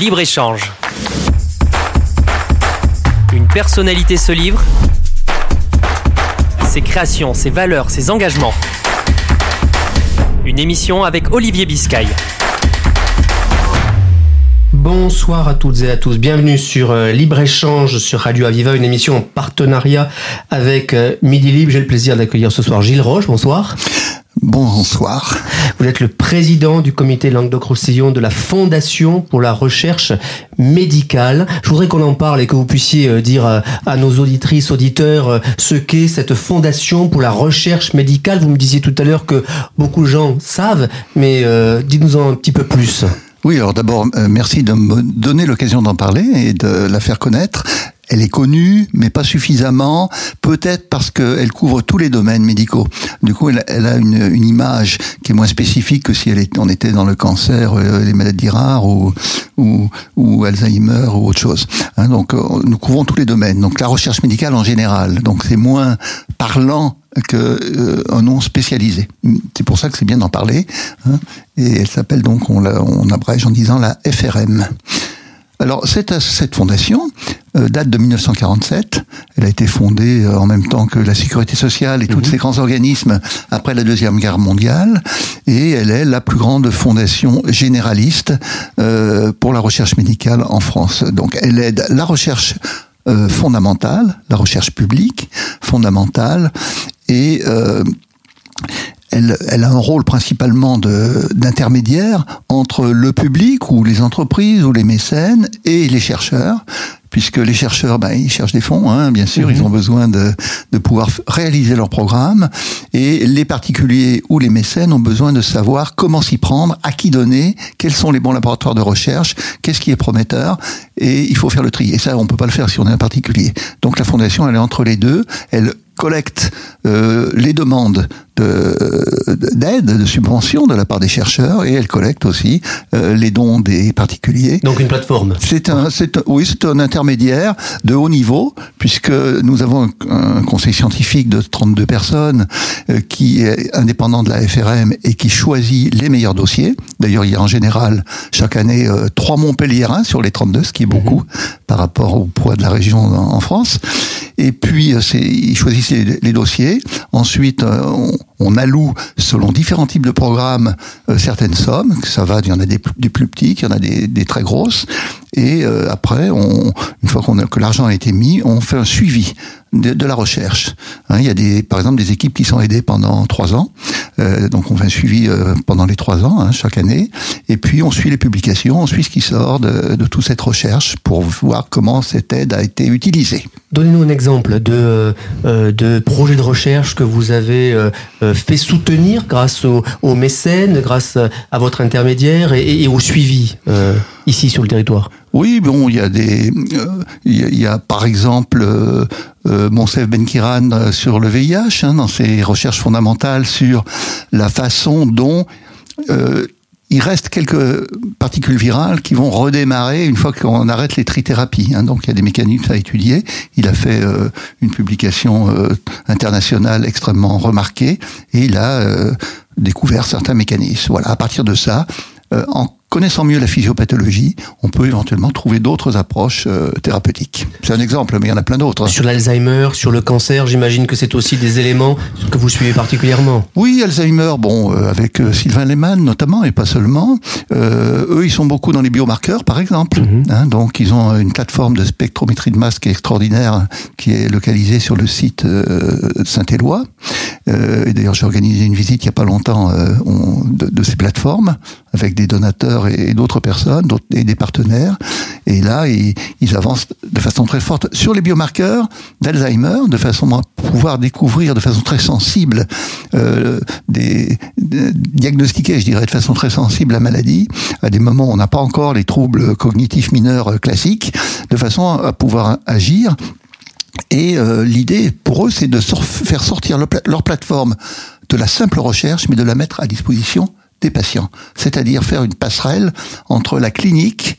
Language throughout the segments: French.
Libre-échange. Une personnalité se livre. Ses créations, ses valeurs, ses engagements. Une émission avec Olivier Biscay. Bonsoir à toutes et à tous. Bienvenue sur euh, Libre Échange sur Radio Aviva, une émission en partenariat avec euh, Midi Libre. J'ai le plaisir d'accueillir ce soir Gilles Roche. Bonsoir. Bonsoir. Vous êtes le président du comité Languedoc-Roussillon de la Fondation pour la recherche médicale. Je voudrais qu'on en parle et que vous puissiez euh, dire à, à nos auditrices, auditeurs, euh, ce qu'est cette Fondation pour la recherche médicale. Vous me disiez tout à l'heure que beaucoup de gens savent, mais euh, dites-nous-en un petit peu plus. Oui, alors d'abord, euh, merci de me donner l'occasion d'en parler et de la faire connaître. Elle est connue, mais pas suffisamment, peut-être parce qu'elle couvre tous les domaines médicaux. Du coup, elle, a une, image qui est moins spécifique que si elle était, on était dans le cancer, euh, les maladies rares ou, Alzheimer ou autre chose. Hein, donc, euh, nous couvrons tous les domaines. Donc, la recherche médicale en général. Donc, c'est moins parlant que euh, un nom spécialisé. C'est pour ça que c'est bien d'en parler. Hein, et elle s'appelle donc, on, on abrège en disant la FRM. Alors cette, cette fondation euh, date de 1947. Elle a été fondée euh, en même temps que la sécurité sociale et tous ces grands organismes après la deuxième guerre mondiale. Et elle est la plus grande fondation généraliste euh, pour la recherche médicale en France. Donc elle aide la recherche euh, fondamentale, la recherche publique fondamentale et elle, elle, a un rôle principalement d'intermédiaire entre le public ou les entreprises ou les mécènes et les chercheurs puisque les chercheurs, ben, ils cherchent des fonds, hein, bien sûr, mmh. ils ont besoin de, de pouvoir réaliser leur programme, et les particuliers ou les mécènes ont besoin de savoir comment s'y prendre, à qui donner, quels sont les bons laboratoires de recherche, qu'est-ce qui est prometteur, et il faut faire le tri. Et ça, on peut pas le faire si on est un particulier. Donc la fondation, elle est entre les deux, elle collecte euh, les demandes d'aide, de, de, subvention de la part des chercheurs et elle collecte aussi euh, les dons des particuliers. Donc une plateforme. C'est un, c'est oui, c'est un intermédiaire de haut niveau puisque nous avons un, un conseil scientifique de 32 personnes euh, qui est indépendant de la FRM et qui choisit les meilleurs dossiers. D'ailleurs, il y a en général chaque année euh, trois Montpelliérains sur les 32, ce qui est beaucoup mmh. par rapport au poids de la région en, en France. Et puis, c'est, ils choisissent les, les dossiers. Ensuite, on, on alloue selon différents types de programmes euh, certaines sommes. Ça va, il y en a des, plus petites, il y en a des, très grosses. Et euh, après, une fois que l'argent a été mis, on fait un suivi de, de la recherche. Hein, il y a des, par exemple des équipes qui sont aidées pendant trois ans. Euh, donc on fait un suivi euh, pendant les trois ans, hein, chaque année. Et puis on suit les publications, on suit ce qui sort de, de toute cette recherche pour voir comment cette aide a été utilisée. Donnez-nous un exemple de, euh, de projet de recherche que vous avez euh, fait soutenir grâce aux, aux, mécènes, grâce à votre intermédiaire et, et au suivi euh, ici sur le territoire. Oui, bon, il y a des, euh, il y, a par exemple euh, Monsef Benkiran sur le VIH, hein, dans ses recherches fondamentales sur la façon dont euh, il reste quelques particules virales qui vont redémarrer une fois qu'on arrête les trithérapies. Hein. Donc il y a des mécanismes à étudier. Il a fait euh, une publication euh, internationale extrêmement remarquée et il a euh, découvert certains mécanismes. Voilà, à partir de ça, en connaissant mieux la physiopathologie, on peut éventuellement trouver d'autres approches euh, thérapeutiques. C'est un exemple, mais il y en a plein d'autres. Sur l'Alzheimer, sur le cancer, j'imagine que c'est aussi des éléments que vous suivez particulièrement. Oui, Alzheimer, bon, euh, avec euh, Sylvain Lehmann notamment, et pas seulement. Euh, eux, ils sont beaucoup dans les biomarqueurs, par exemple. Mm -hmm. hein, donc, ils ont une plateforme de spectrométrie de masse qui est extraordinaire, qui est localisée sur le site de Saint-Éloi. et d'ailleurs, j'ai organisé une visite il n'y a pas longtemps on, de, ces plateformes, avec des donateurs et d'autres personnes et des partenaires. Et là, ils, avancent de façon très forte sur les biomarqueurs d'Alzheimer, de façon à pouvoir découvrir de façon très sensible, euh, des, diagnostiquer, je dirais, de façon très sensible la maladie, à des moments où on n'a pas encore les troubles cognitifs mineurs classiques, de façon à pouvoir agir et euh, l'idée pour eux, c'est de sor faire sortir le, leur plateforme de la simple recherche, mais de la mettre à disposition des patients, c'est-à-dire faire une passerelle entre la clinique,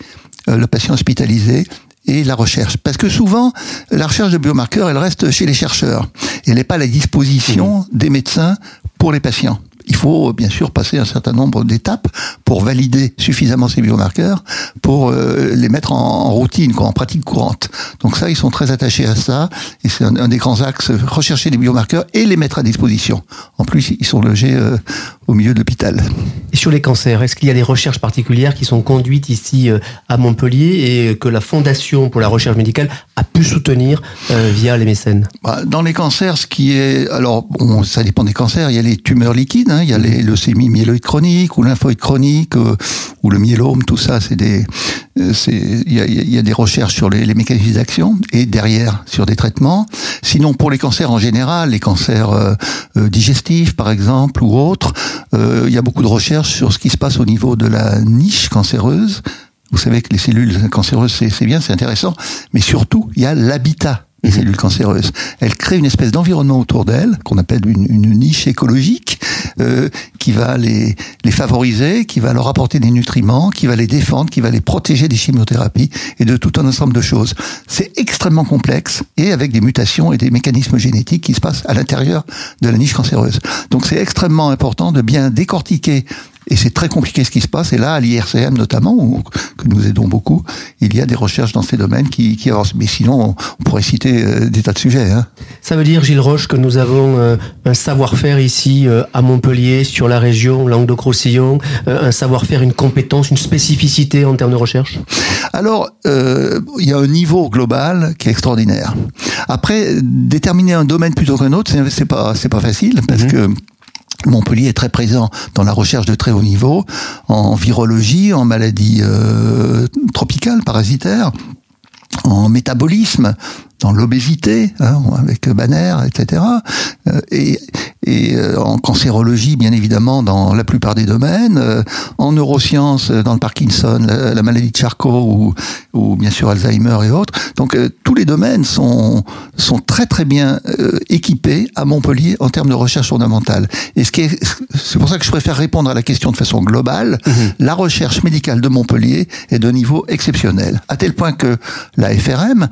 euh, le patient hospitalisé et la recherche. Parce que souvent, la recherche de biomarqueurs, elle reste chez les chercheurs. Elle n'est pas à la disposition mmh. des médecins pour les patients. il faut bien sûr passer un certain nombre d'étapes pour valider suffisamment ces biomarqueurs pour euh, les mettre en, routine, quoi, en pratique courante. Donc ça, ils sont très attachés à ça et c'est un, des grands axes rechercher des biomarqueurs et les mettre à disposition. En plus, ils sont logés euh, au milieu de l'hôpital. Et sur les cancers, est-ce qu'il y a des recherches particulières qui sont conduites ici euh, à Montpellier et que la Fondation pour la recherche médicale a pu soutenir via les mécènes? Bah, Dans les cancers, ce qui est alors bon, ça dépend des cancers. Il y a les tumeurs liquides, hein, il y a les leucémies myéloïdes chroniques ou lymphoïdes chroniques ou le myélome. Tout ça, c'est des il y a, y a, des recherches sur les, les mécanismes d'action et derrière sur des traitements. Sinon, pour les cancers en général, les cancers euh, euh, digestifs par exemple ou autres, euh, il y a beaucoup de recherches sur ce qui se passe au niveau de la niche cancéreuse. Vous savez que les cellules cancéreuses, c'est bien, c'est intéressant, mais surtout, il y a l'habitat les mhm. cellules cancéreuses. Elle crée une espèce d'environnement autour d'elles, qu'on appelle une, une, niche écologique, euh, qui va les, les favoriser, qui va leur apporter des nutriments, qui va les défendre, qui va les protéger des chimiothérapies et de tout un ensemble de choses. C'est extrêmement complexe et avec des mutations et des mécanismes génétiques qui se passent à l'intérieur de la niche cancéreuse. Donc c'est extrêmement important de bien décortiquer et c'est très compliqué ce qui se passe. Et là, à l'IRCM notamment, où, que nous aidons beaucoup, il y a des recherches dans ces domaines qui, qui avancent. Mais sinon, on, pourrait citer euh, des tas de sujets. Hein. Ça veut dire, Gilles Roche, que nous avons euh, un savoir-faire ici euh, à Montpellier, sur la région Languedoc-Roussillon, un savoir-faire, une compétence, une spécificité en termes de recherche? Alors, il y a un niveau global qui est extraordinaire. Après, déterminer un domaine plutôt qu'un autre, c'est pas c'est pas facile parce mhm. que Montpellier est très présent dans la recherche de très haut niveau, en virologie, en maladies euh, tropicales, parasitaires, en métabolisme, dans l'obésité, hein, avec Banner, etc. Euh, et, et euh, en cancérologie, bien évidemment, dans la plupart des domaines, euh, en neurosciences, dans le Parkinson, la, maladie de Charcot ou, ou, bien sûr Alzheimer et autres. Donc tous les domaines sont sont très très bien équipés à Montpellier en termes de recherche fondamentale. Et ce qui est, c'est pour ça que je préfère répondre à la question de façon globale. Mhm. La recherche médicale de Montpellier est de niveau exceptionnel, à tel point que la FRM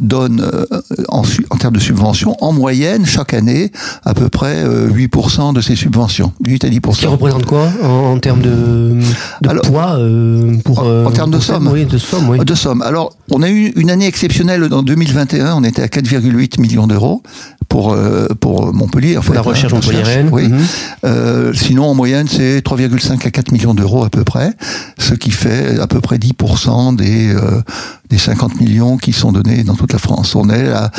donne euh, en, en, termes de subventions, en moyenne, chaque année, à peu près 8% euh, de ces subventions. 8 à 10%. Qui représente quoi en, termes de, de poids euh, pour, En, termes de somme oui, de somme, oui. De somme. Alors, on a eu une année exceptionnelle en 2021, on était à 4,8 millions d'euros pour pour Montpellier. En pour la recherche hein, montpelliéraine. Oui. Euh, sinon, en moyenne, c'est 3,5 à 4 millions d'euros à peu près, ce qui fait à peu près 10% des des 50 millions qui sont donnés dans toute la France. On est à,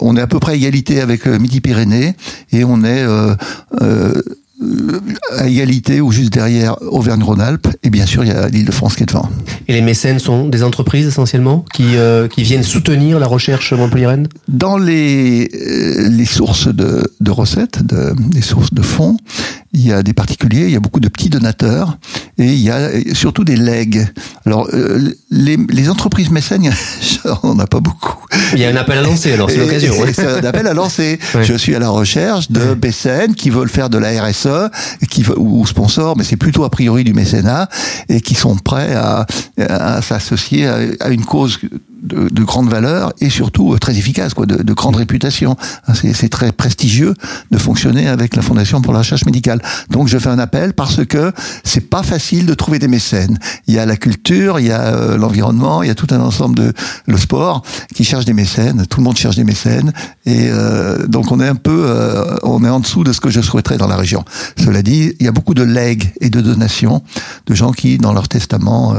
on est à peu près à égalité avec euh, Midi-Pyrénées et on est euh, euh, à égalité ou juste derrière Auvergne-Rhône-Alpes et bien sûr il y a l'île de France qui est devant. Et les mécènes sont des entreprises essentiellement qui, qui viennent soutenir la recherche montpelliéraine? Dans les, les sources de, de recettes, de, les sources de fonds, il y a des particuliers, il y a beaucoup de petits donateurs et il y a surtout des legs. Alors euh, les, les, entreprises mécènes, on n'a pas beaucoup. Il y a un appel à lancer, alors c'est l'occasion. C'est un appel à lancer. Je suis à la recherche de mécènes qui veulent faire de la RSE, qui ou sponsors, mais c'est plutôt a priori du mécénat et qui sont prêts à, à s'associer à, à une cause de, de, grande valeur et surtout euh, très efficace, quoi, de, de grande réputation. Hein, c'est très prestigieux de fonctionner avec la Fondation pour la recherche médicale. Donc je fais un appel parce que c'est pas facile de trouver des mécènes. Il y a la culture, il y a euh, l'environnement, il y a tout un ensemble de le sport qui cherche des mécènes. Tout le monde cherche des mécènes et euh, donc on est un peu, euh, on est en dessous de ce que je souhaiterais dans la région. Cela dit, il y a beaucoup de legs et de donations de gens qui dans leur testament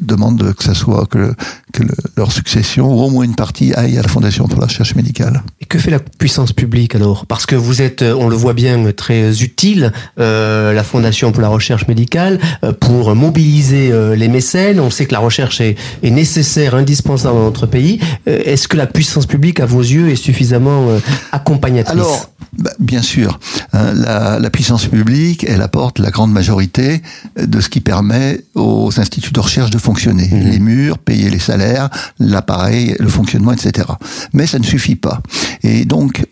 demandent que ça soit que, que leur succession, ou au moins une partie, aille à la Fondation pour la recherche médicale. Et que fait la puissance publique alors? Parce que vous êtes, on le voit bien, très utile, euh, la Fondation pour la recherche médicale, euh, pour mobiliser euh, les mécènes. On sait que la recherche est, est nécessaire, indispensable dans notre pays. Euh, est-ce que la puissance publique, à vos yeux, est suffisamment accompagnatrice? Alors, bah, bien sûr, hein, la, la, puissance publique, elle apporte la grande majorité de ce qui permet aux instituts de recherche de fonctionner. Mmh. Les murs, payer les salaires, l'appareil, le fonctionnement, etc. Mais ça ne suffit pas. Et donc,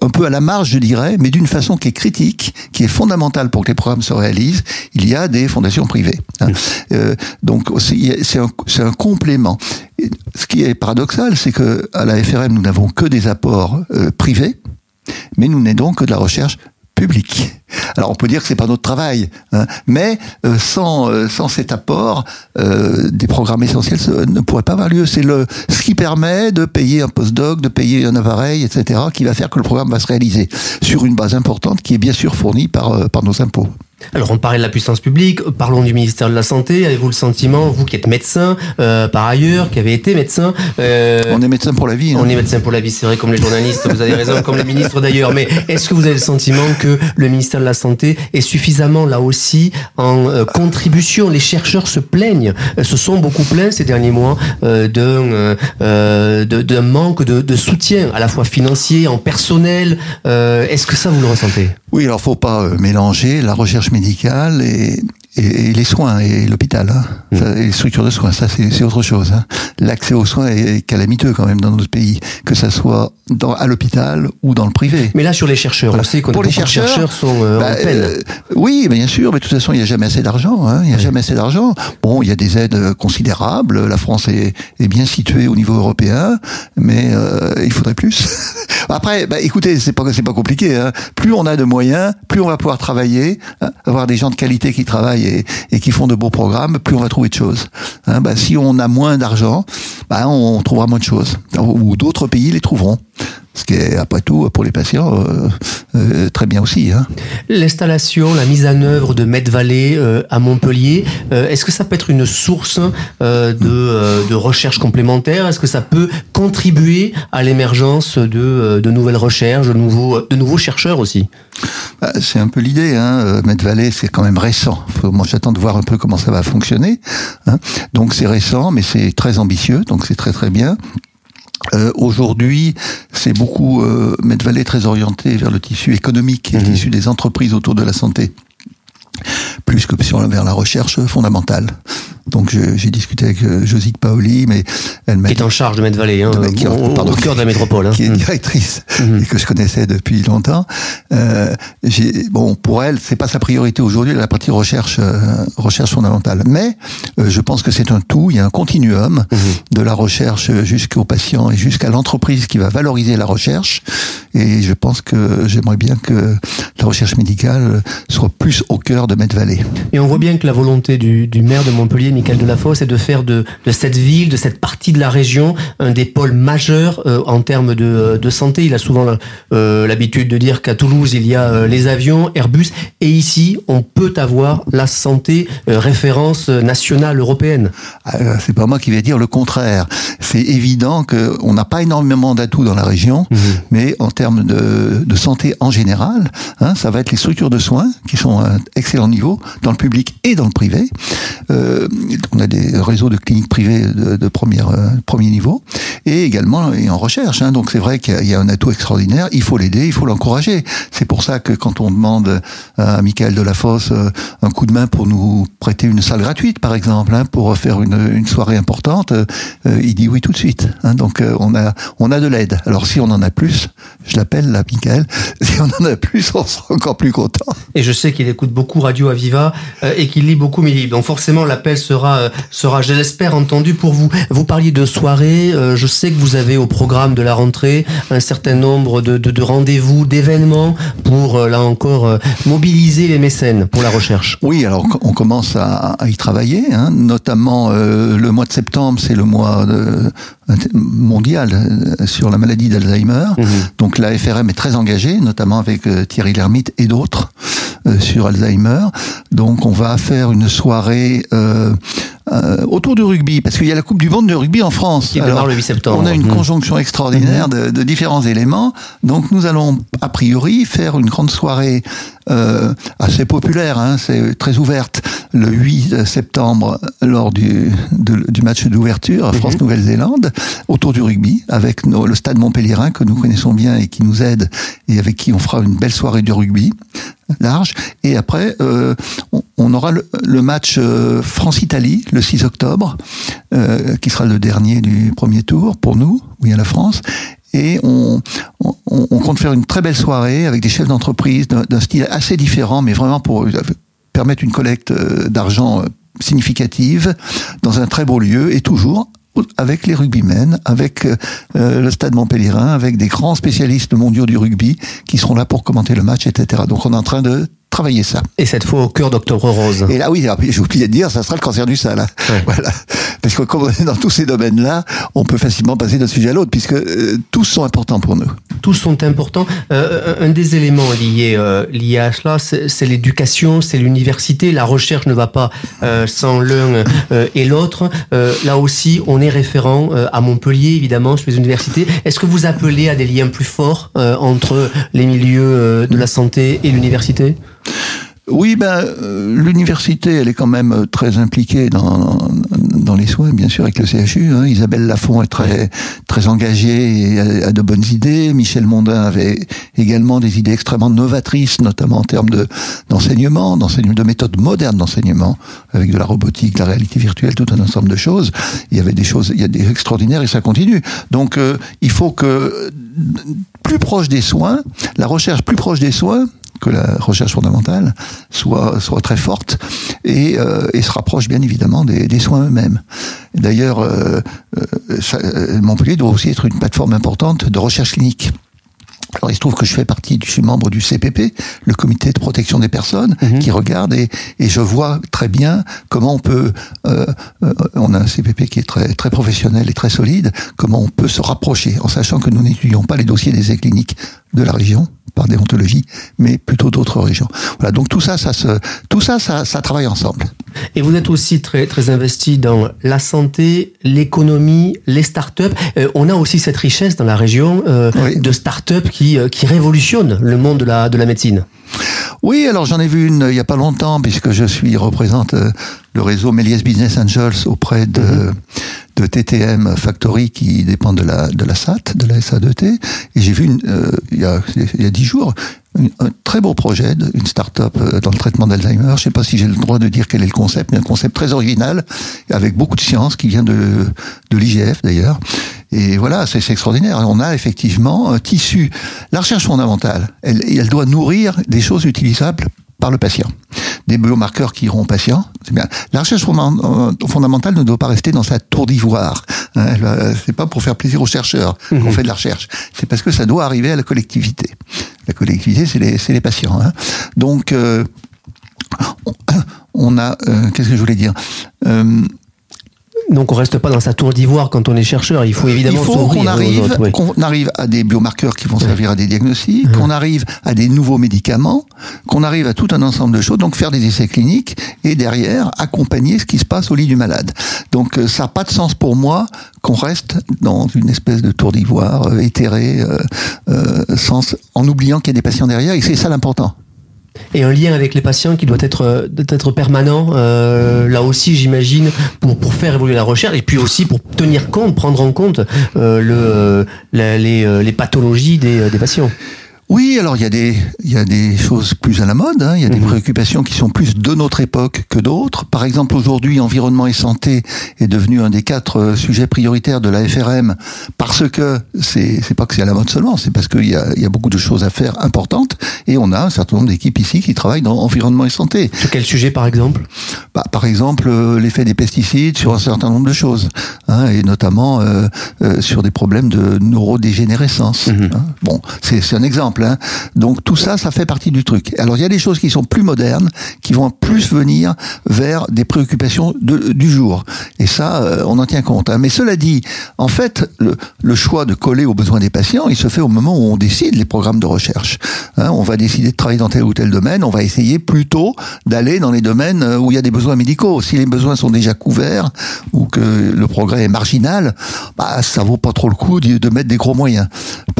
un peu à la marge, je dirais, mais d'une façon qui est critique, qui est fondamentale pour que les programmes se réalisent, il y a des fondations privées. Hein. Euh, donc c'est un, un, complément. ce qui est paradoxal, c'est que à la FRM, nous n'avons que des apports euh, privés, mais nous n'aidons que de la recherche Alors on peut dire que c'est pas notre travail, hein, mais euh, sans euh, sans cet apport, euh, des programmes essentiels ne pourraient pas avoir lieu. C'est le ce qui permet de payer un postdoc, de payer un appareil, etc., qui va faire que le programme va se réaliser sur une base importante qui est bien sûr fournie par nos impôts. Alors on parlait de la puissance publique, parlons du ministère de la Santé. Avez-vous le sentiment, vous qui êtes médecin euh, par ailleurs, qui avez été médecin euh, On est médecin pour la vie. Hein. On est médecin pour la vie, c'est vrai, comme les journalistes, vous avez raison, comme les ministres d'ailleurs. Mais est-ce que vous avez le sentiment que le ministère de la Santé est suffisamment là aussi en euh, contribution? Les chercheurs se plaignent, se sont beaucoup plaints ces derniers mois d'un d'un manque de, de, soutien, à la fois financier, en personnel. est-ce que ça vous le ressentez? Oui, alors faut pas mélanger la recherche médicale et, et, les soins et l'hôpital, hein. Mm. et les structures de soins, ça c'est autre chose. Hein. L'accès aux soins est calamiteux quand même dans notre pays, que ça soit dans, à l'hôpital ou dans le privé. Mais là sur les chercheurs, on sait que les chercheurs, chercheurs sont euh, bah, en peine. Euh, oui, bien sûr, mais de toute façon il n'y a jamais assez d'argent. Hein. Il n'y a jamais assez d'argent. Bon, il y a des aides considérables. La France est, est bien située au niveau européen, mais euh, il faudrait plus. Après, bah, écoutez, c'est pas c'est pas compliqué. Hein. Plus on a de moyens, plus on va pouvoir travailler, hein, avoir des gens de qualité qui travaillent et, qui font de beaux programmes, plus on va trouver de choses. Hein, bah, si on a moins d'argent, bah, on trouvera moins de choses. Ou d'autres pays les trouveront. Ce qui est, après tout, pour les patients, euh, euh, très bien aussi. Hein. L'installation, la mise en œuvre de Medvalley euh, à Montpellier, est-ce que ça peut être une source de, de, recherche complémentaire? Est-ce que ça peut contribuer à l'émergence de, de nouvelles recherches, de nouveaux, de nouveaux chercheurs aussi? Bah, C'est un peu l'idée. Hein. Medvalley, c'est quand même récent. moi, j'attends de voir un peu comment ça va fonctionner. Hein. Donc, c'est récent, mais c'est très ambitieux, donc c'est très très bien. Euh, Aujourd'hui, c'est beaucoup euh, Medvalet très orienté vers le tissu économique, le mhm. tissu des entreprises autour de la santé, plus que sur, vers la recherche fondamentale. Donc j'ai discuté avec euh, Josique Paoli, mais elle m'a qui est en charge de Medvalley, hein, qui, au, cœur de la métropole, hein. qui est mhm. directrice mhm. et que je connaissais depuis longtemps. Euh, bon, pour elle, c'est pas sa priorité aujourd'hui la partie recherche euh, recherche fondamentale, mais euh, je pense que c'est un tout. Il y a un continuum mhm. de la recherche jusqu'au patient et jusqu'à l'entreprise qui va valoriser la recherche. Et je pense que j'aimerais bien que la recherche médicale soit plus au cœur de Medvalley. Et on voit bien que la volonté du, du maire de Montpellier Michael Delafosse, est de faire de, de, cette ville, de cette partie de la région, un des pôles majeurs euh, en termes de, euh, de, santé. Il a souvent euh, l'habitude de dire qu'à Toulouse, il y a les avions, Airbus, et ici, on peut avoir la santé référence nationale européenne. Ah, c'est pas moi qui vais dire le contraire. C'est évident qu'on n'a pas énormément d'atouts dans la région, mhm. mais en termes de, de santé en général, hein, ça va être les structures de soins qui sont à un excellent niveau dans le public et dans le privé. Euh, on a des réseaux de cliniques privées de, euh, premier niveau, et également et en recherche. Hein. Donc c'est vrai qu'il y a un atout extraordinaire, il faut l'aider, il faut l'encourager. C'est pour ça que quand on demande à Michael Delafosse euh, un coup de main pour nous prêter une salle gratuite, par exemple, hein, pour faire une, une, soirée importante, euh, il dit oui tout de suite. Hein. Donc on a on a de l'aide. Alors si on en a plus, je l'appelle là, Michael. Si on en a plus, on sera encore plus content. Et je sais qu'il écoute beaucoup Radio Aviva et qu'il lit beaucoup livres. Donc forcément l'appel sera sera, je l'espère, entendu pour vous. Vous parliez de soirée. Euh, je sais que vous avez au programme de la rentrée un certain nombre de, de, de rendez-vous, d'événements pour, euh, là encore, euh, mobiliser les mécènes pour la recherche. Oui, alors on commence à, à y travailler, hein, notamment le mois de septembre, c'est le mois de, mondial sur la maladie d'Alzheimer. Mhm. Donc la FRM est très engagée, notamment avec Thierry Lhermitte et d'autres sur Alzheimer. Donc on va faire une soirée euh, autour du rugby, parce qu'il y a la Coupe du Monde de rugby en France. Qui démarre le 8 septembre. On a une mmh. conjonction extraordinaire mmh. de, différents éléments. Donc nous allons a priori faire une grande soirée euh, assez populaire, hein, c'est très ouverte, le 8 septembre lors du, du match d'ouverture mmh. France-Nouvelle-Zélande, autour du rugby, avec le stade Montpellierin que nous connaissons bien et qui nous aide, et avec qui on fera une belle soirée du rugby large. Et après, euh, on, aura le, match euh, France-Italie le 6 octobre, euh, qui sera le dernier du premier tour pour nous, oui à la France. Et on, on, compte faire une très belle soirée avec des chefs d'entreprise d'un style assez différent, mais vraiment pour permettre une collecte d'argent significative dans un très beau lieu et toujours avec les rugbymen, avec euh, le Stade Montpellierin, avec des grands spécialistes mondiaux du rugby qui seront là pour commenter le match, etc. Donc on est en train de travailler ça. Et cette fois au cœur d'Octobre Rose. Et là, oui, j'ai oublié de dire, ça sera le cancer du sein. Là. Voilà. Parce que comme on est dans tous ces domaines-là, on peut facilement passer d'un sujet à l'autre, puisque euh, tous sont importants pour nous. Tous sont importants. Euh, un des éléments liés, euh, liés à cela, c'est l'éducation, c'est l'université. La recherche ne va pas euh, sans l'un euh, et l'autre. là aussi, on est référent à Montpellier, évidemment, sur les universités. Est-ce que vous appelez à des liens plus forts entre les milieux de la santé et l'université? Oui, ben euh, l'université, elle est quand même euh, très impliquée dans, dans les soins, bien sûr, avec le CHU. Hein. Isabelle Lafont est très très engagée et a, de bonnes idées. Michel Mondin avait également des idées extrêmement novatrices, notamment en termes de d'enseignement, d'enseignement, de méthodes modernes d'enseignement, avec de la robotique, de la réalité virtuelle, tout un ensemble de choses. Il y avait des choses, il y a des extraordinaires et ça continue. Donc, euh, il faut que plus proche des soins, la recherche plus proche des soins, que la recherche fondamentale soit, soit très forte et, euh, et se rapproche bien évidemment des, des soins eux-mêmes. D'ailleurs, euh, euh, Montpellier doit aussi être une plateforme importante de recherche clinique. Alors il se trouve que je fais partie, je suis membre du CPP, le comité de protection des personnes, mhm. qui regarde et, et, je vois très bien comment on peut, euh, on a un CPP qui est très très professionnel et très solide, comment on peut se rapprocher en sachant que nous n'étudions pas les dossiers des cliniques de la région, par déontologie, mais plutôt d'autres régions. Voilà, donc tout ça, ça se, tout ça, ça, ça travaille ensemble. Et vous êtes aussi très très investi dans la santé, l'économie, les startups. Euh, on a aussi cette richesse dans la région euh, de startups qui euh, qui révolutionnent le monde de la de la médecine. Oui, alors j'en ai vu une il y a pas longtemps puisque je suis représente euh, le réseau Méliès Business Angels auprès de mhm de TTM Factory qui dépend de la de la SAT, de la SA2T. Et j'ai vu euh, il y a il y a dix jours un très beau projet, une start-up euh, dans le traitement d'Alzheimer. Je sais pas si j'ai le droit de dire quel est le concept, mais un concept très original avec beaucoup de science qui vient de de l'IGF d'ailleurs. Et voilà, c'est extraordinaire. On a effectivement un tissu. La recherche fondamentale, elle doit nourrir des choses utilisables par le patient. Des biomarqueurs qui iront au patient, c'est bien. La recherche euh, fondamentale ne doit pas rester dans sa tour d'ivoire. Hein, c'est pas pour faire plaisir aux chercheurs qu'on mhm. fait de la recherche. C'est parce que ça doit arriver à la collectivité. La collectivité, c'est les, les, patients. Hein. Donc, euh, on, a, euh, qu'est-ce que je voulais dire? Donc on reste pas dans sa tour d'ivoire quand on est chercheur. Il faut évidemment qu'on arrive, qu'on arrive à des biomarqueurs qui vont servir à des diagnostics, qu'on arrive à des nouveaux médicaments, qu'on arrive à tout un ensemble de choses. Donc faire des essais cliniques et derrière accompagner ce qui se passe au lit du malade. Donc euh, ça n'a pas de sens pour moi qu'on reste dans une espèce de tour d'ivoire euh, éthéré, euh, sans, en oubliant qu'il y a des patients derrière. Et c'est ça l'important et un lien avec les patients qui doit être, euh, être permanent, euh, là aussi j'imagine, pour, pour faire évoluer la recherche et puis aussi pour tenir compte, prendre en compte euh, le, les, les pathologies des, des patients. Oui, alors il y a des il y a des choses plus à la mode. Hein. Il y a des mhm. préoccupations qui sont plus de notre époque que d'autres. Par exemple, aujourd'hui, environnement et santé est devenu un des quatre euh, sujets prioritaires de la FRM parce que c'est c'est pas que c'est à la mode seulement, c'est parce qu'il y a il y a beaucoup de choses à faire importantes et on a un certain nombre d'équipes ici qui travaillent dans environnement et santé. Sur quel sujet, par exemple? Bah, par exemple, euh, l'effet des pesticides sur un certain nombre de choses, hein, et notamment euh, sur des problèmes de neurodégénérescence. Mhm. Hein. Bon, c'est c'est un exemple. Hein. Donc tout ça, ça fait partie du truc. Alors il y a des choses qui sont plus modernes, qui vont plus venir vers des préoccupations du jour. Et ça, euh, on en tient compte. Hein. Mais cela dit, en fait, le, choix de coller aux besoins des patients, il se fait au moment où on décide les programmes de recherche. Hein, on va décider de travailler dans tel ou tel domaine, on va essayer plutôt d'aller dans les domaines euh, où il y a des besoins médicaux. Si les besoins sont déjà couverts ou que le progrès est marginal, bah, ça vaut pas trop le coup de mettre des gros moyens.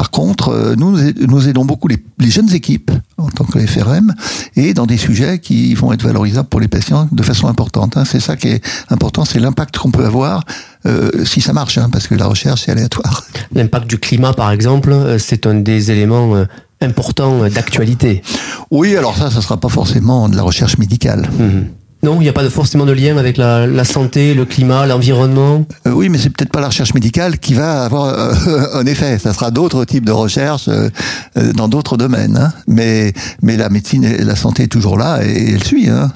Par contre, euh, nous, nous aidons beaucoup les, jeunes équipes en tant que FRM et dans des sujets qui vont être valorisables pour les patients de façon importante. Hein. C'est ça qui est important, c'est l'impact qu'on peut avoir euh, si ça marche, hein, parce que la recherche c'est aléatoire. L'impact du climat, par exemple, euh, c'est un des éléments euh, importants d'actualité. Oui, alors ça, ça sera pas forcément de la recherche médicale. Mmh. Non, il n'y a pas forcément de lien avec la, santé, le climat, l'environnement. Euh, oui, mais c'est peut-être pas la recherche médicale qui va avoir euh, un effet. Ça sera d'autres types de recherches euh, dans d'autres domaines. Hein. Mais mais la médecine et la santé est toujours là et elle suit. Hein.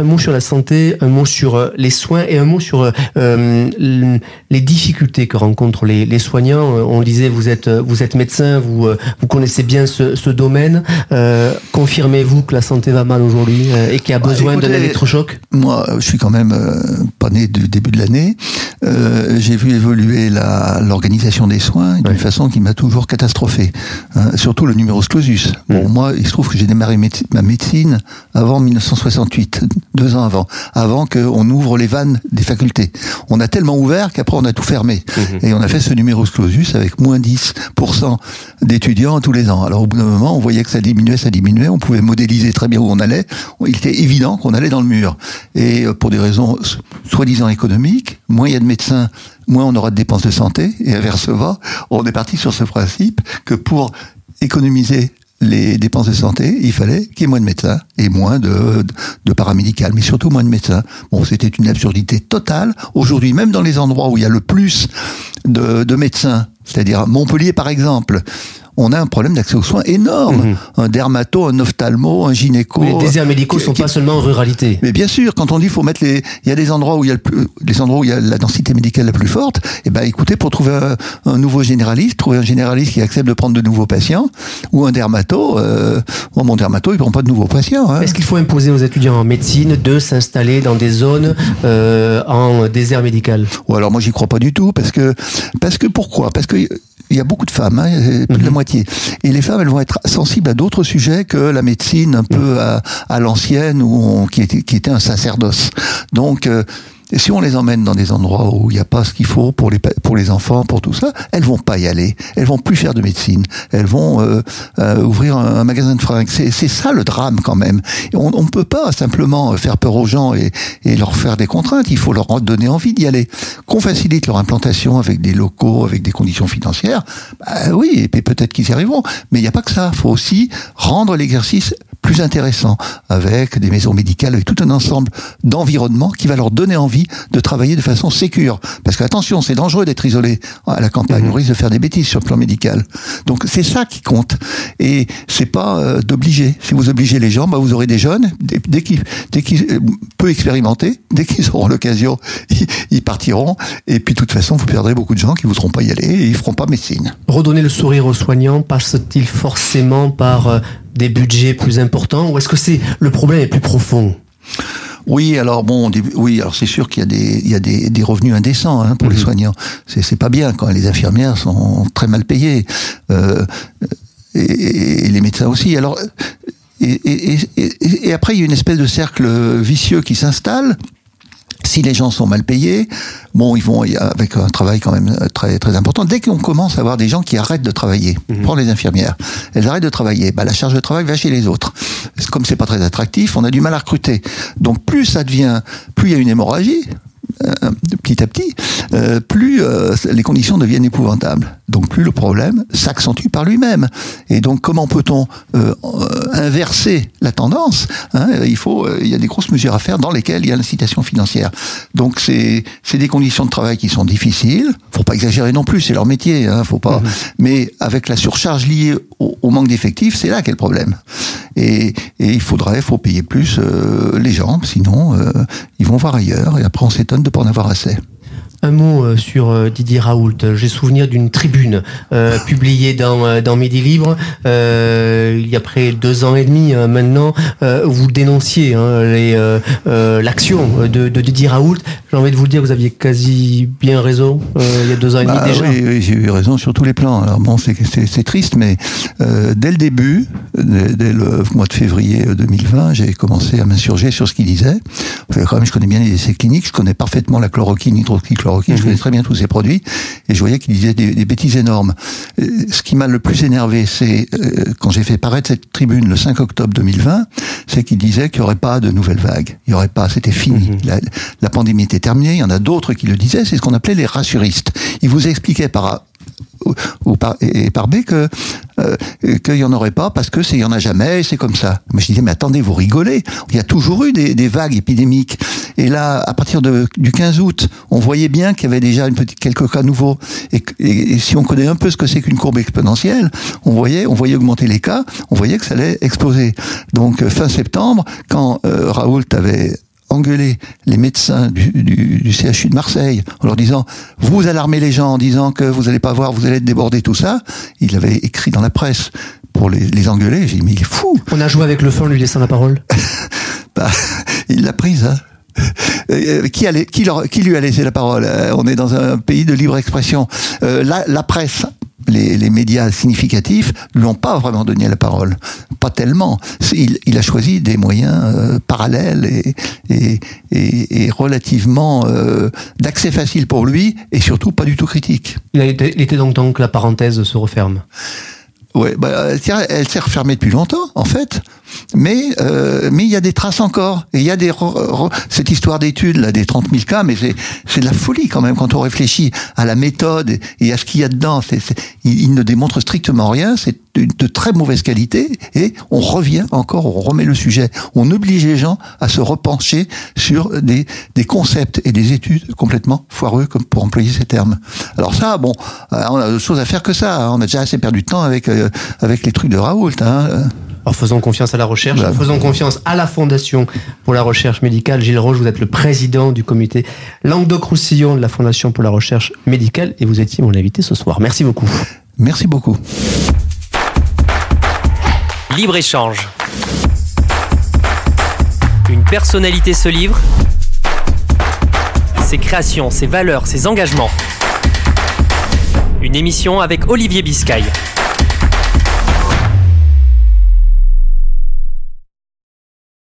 Un mot sur la santé, un mot sur euh, les soins et un mot sur euh, les difficultés que rencontrent les, les, soignants. On disait, vous êtes, vous êtes médecin, vous, vous connaissez bien ce, ce domaine. Euh, Confirmez-vous que la santé va mal aujourd'hui et qu'il y a bah, besoin d'un électrochoc? Moi, je suis quand même pas né du début de l'année. J'ai vu évoluer l'organisation des soins d'une façon qui m'a toujours catastrophé. Hein, surtout le numéro clausus. Bon, moi, il se trouve que j'ai démarré ma médecine avant 1968, deux ans avant, avant qu'on ouvre les vannes des facultés. On a tellement ouvert qu'après on a tout fermé. Mm-hmm. Et on a fait ce numéro clausus avec moins 10% d'étudiants tous les ans. Alors au bout d'un moment, on voyait que ça diminuait, ça diminuait, on pouvait modéliser très bien où on allait. Il était évident qu'on allait dans le mur. Et euh, pour des raisons soi-disant économiques, moins il y a de médecins, moins on aura de dépenses de santé. Et inversement, on est parti sur ce principe que pour économiser les dépenses de santé, il fallait qu'il y ait moins de médecins et moins de, de, paramédical, mais surtout moins de médecins. Bon, c'était une absurdité totale. Aujourd'hui, même dans les endroits où il y a le plus de, de médecins, c'est-à-dire Montpellier par exemple, on a un problème d'accès aux soins énorme. Mhm. Un dermato, un ophtalmo, un gynéco. Mais les déserts médicaux ne sont pas seulement en ruralité. Mais bien sûr, quand on dit faut mettre les, il y a des endroits où il y a le plus, les endroits où il y a la densité médicale la plus forte. Eh ben, écoutez, pour trouver un, nouveau généraliste, trouver un généraliste qui accepte de prendre de nouveaux patients, ou un dermato, euh, mon dermato, il prend pas de nouveaux patients. Hein. Est-ce qu'il faut imposer aux étudiants en médecine de s'installer dans des zones euh, en désert médical? Ou alors moi j'y crois pas du tout parce que parce que pourquoi? Parce que il y a beaucoup de femmes, hein, plus de la mhm. moitié. Et les femmes, elles vont être sensibles à d'autres sujets que la médecine un peu à, à l'ancienne, ou qui, était, qui était un sacerdoce. Donc, euh, et si on les emmène dans des endroits où il n'y a pas ce qu'il faut pour les pour les enfants, pour tout ça, elles vont pas y aller. Elles vont plus faire de médecine. Elles vont euh, euh, ouvrir un, magasin de fringues. C'est ça le drame quand même. on ne peut pas simplement faire peur aux gens et, leur faire des contraintes. Il faut leur donner envie d'y aller. Qu'on facilite leur implantation avec des locaux, avec des conditions financières. Bah, oui, et peut-être qu'ils y arriveront. Mais il n'y a pas que ça. Il faut aussi rendre l'exercice plus intéressant, avec des maisons médicales, avec tout un ensemble d'environnements qui va leur donner envie de travailler de façon sécure. Parce que attention, c'est dangereux d'être isolé à la campagne, mhm. on risque de faire des bêtises sur le plan médical. Donc c'est ça qui compte. Et c'est pas euh, d'obliger. Si vous obligez les gens, bah, vous aurez des jeunes, dès qu'ils dès qu'ils euh, peu expérimentés, dès qu'ils auront l'occasion, ils, partiront. Et puis de toute façon, vous perdrez beaucoup de gens qui ne voudront pas y aller et ils feront pas médecine. Redonner le sourire aux soignants passe-t-il forcément par euh, des budgets plus importants ou est-ce que c'est le problème est plus profond? Oui, alors bon, oui, alors c'est sûr qu'il y a des, il y a des, des revenus indécents hein, pour les mhm. soignants. C'est, c'est pas bien quand les infirmières sont très mal payées euh, et, et, les médecins aussi. Alors et, et, et, après il y a une espèce de cercle vicieux qui s'installe si les gens sont mal payés, bon, ils vont avec un travail quand même très très important. Dès qu'on commence à avoir des gens qui arrêtent de travailler, mmh. prends les infirmières, elles arrêtent de travailler, bah la charge de travail va chez les autres. Comme c'est pas très attractif, on a du mal à recruter. Donc plus ça devient, plus il y a une hémorragie, euh, petit à petit, euh, plus euh, les conditions deviennent épouvantables. Donc plus le problème s'accentue par lui-même. Et donc comment peut-on inverser la tendance hein Il faut, il y a des grosses mesures à faire dans lesquelles il y a l'incitation financière. Donc c'est c'est des conditions de travail qui sont difficiles. Faut pas exagérer non plus, c'est leur métier. Hein, faut pas. Mhm. Mais avec la surcharge liée au, manque d'effectifs, c'est là qu'est le problème. Et, et il faudrait, faut payer plus les gens, sinon ils vont voir ailleurs. Et après on s'étonne de pas en avoir assez. Un mot euh, sur euh, Didier Raoult. J'ai souvenir d'une tribune euh, publiée dans, dans Midi Libre il y a près deux ans et demi maintenant. où vous dénonciez hein, l'action de, de, Didier Raoult. J'ai envie de vous le dire, vous aviez quasi bien raison il y a deux ans et demi bah déjà. Oui, j'ai eu raison sur tous les plans. Alors bon, c'est triste, mais dès le début, dès, le mois de février 2020, j'ai commencé à m'insurger sur ce qu'il disait. Quand même, je connais bien les essais cliniques, je connais parfaitement la chloroquine, hydroxychloroquine je connais très bien tous ces produits, et je voyais qu'il disait des, bêtises énormes. Euh, ce qui m'a le plus énervé, c'est euh, quand j'ai fait paraître cette tribune le 5 octobre 2020, c'est qu'il disait qu'il n'y aurait pas de nouvelle vague. Il n'y aurait pas, c'était fini. Mhm. La, pandémie était terminée. Il y en a d'autres qui le disaient. C'est ce qu'on appelait les rassuristes. Il vous expliquait par ou, par, et, par B que euh, qu'il y en aurait pas parce que il y en a jamais c'est comme ça. Mais je disais mais attendez vous rigolez. Il y a toujours eu des, vagues épidémiques. Et là à partir du 15 août on voyait bien qu'il y avait déjà quelques cas nouveaux. Et, et, si on connaît un peu ce que c'est qu'une courbe exponentielle on voyait on voyait augmenter les cas on voyait que ça allait exploser. Donc euh, fin septembre quand euh, Raoult avait engueulé les médecins du, du, CHU de Marseille en leur disant vous alarmez les gens en disant que vous allez pas voir, vous allez être débordé, tout ça. Il avait écrit dans la presse pour les, les engueuler. J'ai dit mais il est fou. On a joué avec le feu en lui laissant la parole. bah, il l'a prise. Hein. Euh, qui, allait, qui, leur, qui, lui a laissé la parole? Euh, On est dans un pays de libre expression. Euh, la, la, presse les, les, médias significatifs lui ont pas vraiment donné la parole, pas tellement. Il, il a choisi des moyens euh, parallèles et, et, et, et relativement euh, d'accès facile pour lui et surtout pas du tout critique. Il était donc temps que la parenthèse se referme. Ouais, bah, elle s'est refermée depuis longtemps, en fait. Mais euh, mais il y a des traces encore. Il y a des cette histoire d'études là des 30 000 cas, mais c'est c'est de la folie quand même quand on réfléchit à la méthode et à ce qu'il y a dedans. C'est, il, il, ne démontre strictement rien. C'est de, de, très mauvaise qualité et on revient encore, on remet le sujet. On oblige les gens à se repencher sur des des concepts et des études complètement foireux, comme pour employer ces termes. Alors ça, bon, euh, on a d'autres choses à faire que ça. Hein. On a déjà assez perdu de temps avec euh, avec les trucs de Raoult. Hein. Alors faisons confiance à la recherche, bah, faisons confiance à la Fondation pour la recherche médicale. Gilles Roche, vous êtes le président du comité Languedoc-Roussillon de la Fondation pour la recherche médicale et vous étiez mon invité ce soir. Merci beaucoup. Merci beaucoup. Libre-échange. Une personnalité se livre. Ses créations, ses valeurs, ses engagements. Une émission avec Olivier Biscay.